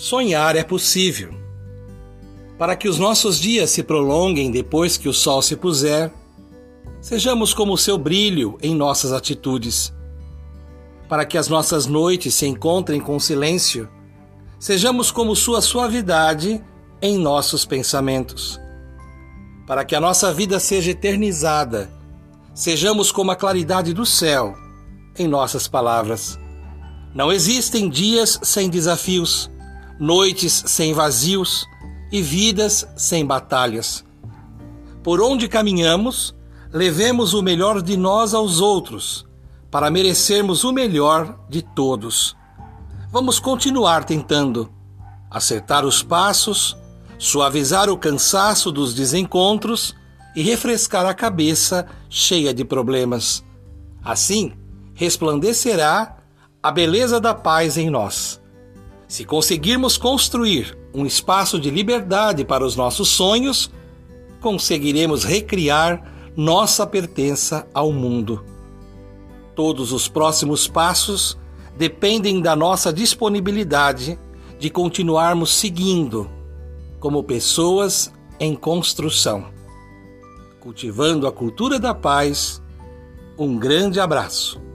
Sonhar é possível. Para que os nossos dias se prolonguem depois que o sol se puser, sejamos como o seu brilho em nossas atitudes. Para que as nossas noites se encontrem com silêncio, sejamos como sua suavidade em nossos pensamentos. Para que a nossa vida seja eternizada, sejamos como a claridade do céu em nossas palavras. Não existem dias sem desafios noites sem vazios e vidas sem batalhas. Por onde caminhamos, levemos o melhor de nós aos outros, para merecermos o melhor de todos. Vamos continuar tentando acertar os passos, suavizar o cansaço dos desencontros e refrescar a cabeça cheia de problemas. Assim, resplandecerá a beleza da paz em nós. Se conseguirmos construir um espaço de liberdade para os nossos sonhos, conseguiremos recriar nossa pertença ao mundo. Todos os próximos passos dependem da nossa disponibilidade de continuarmos seguindo como pessoas em construção. Cultivando a cultura da paz, um grande abraço.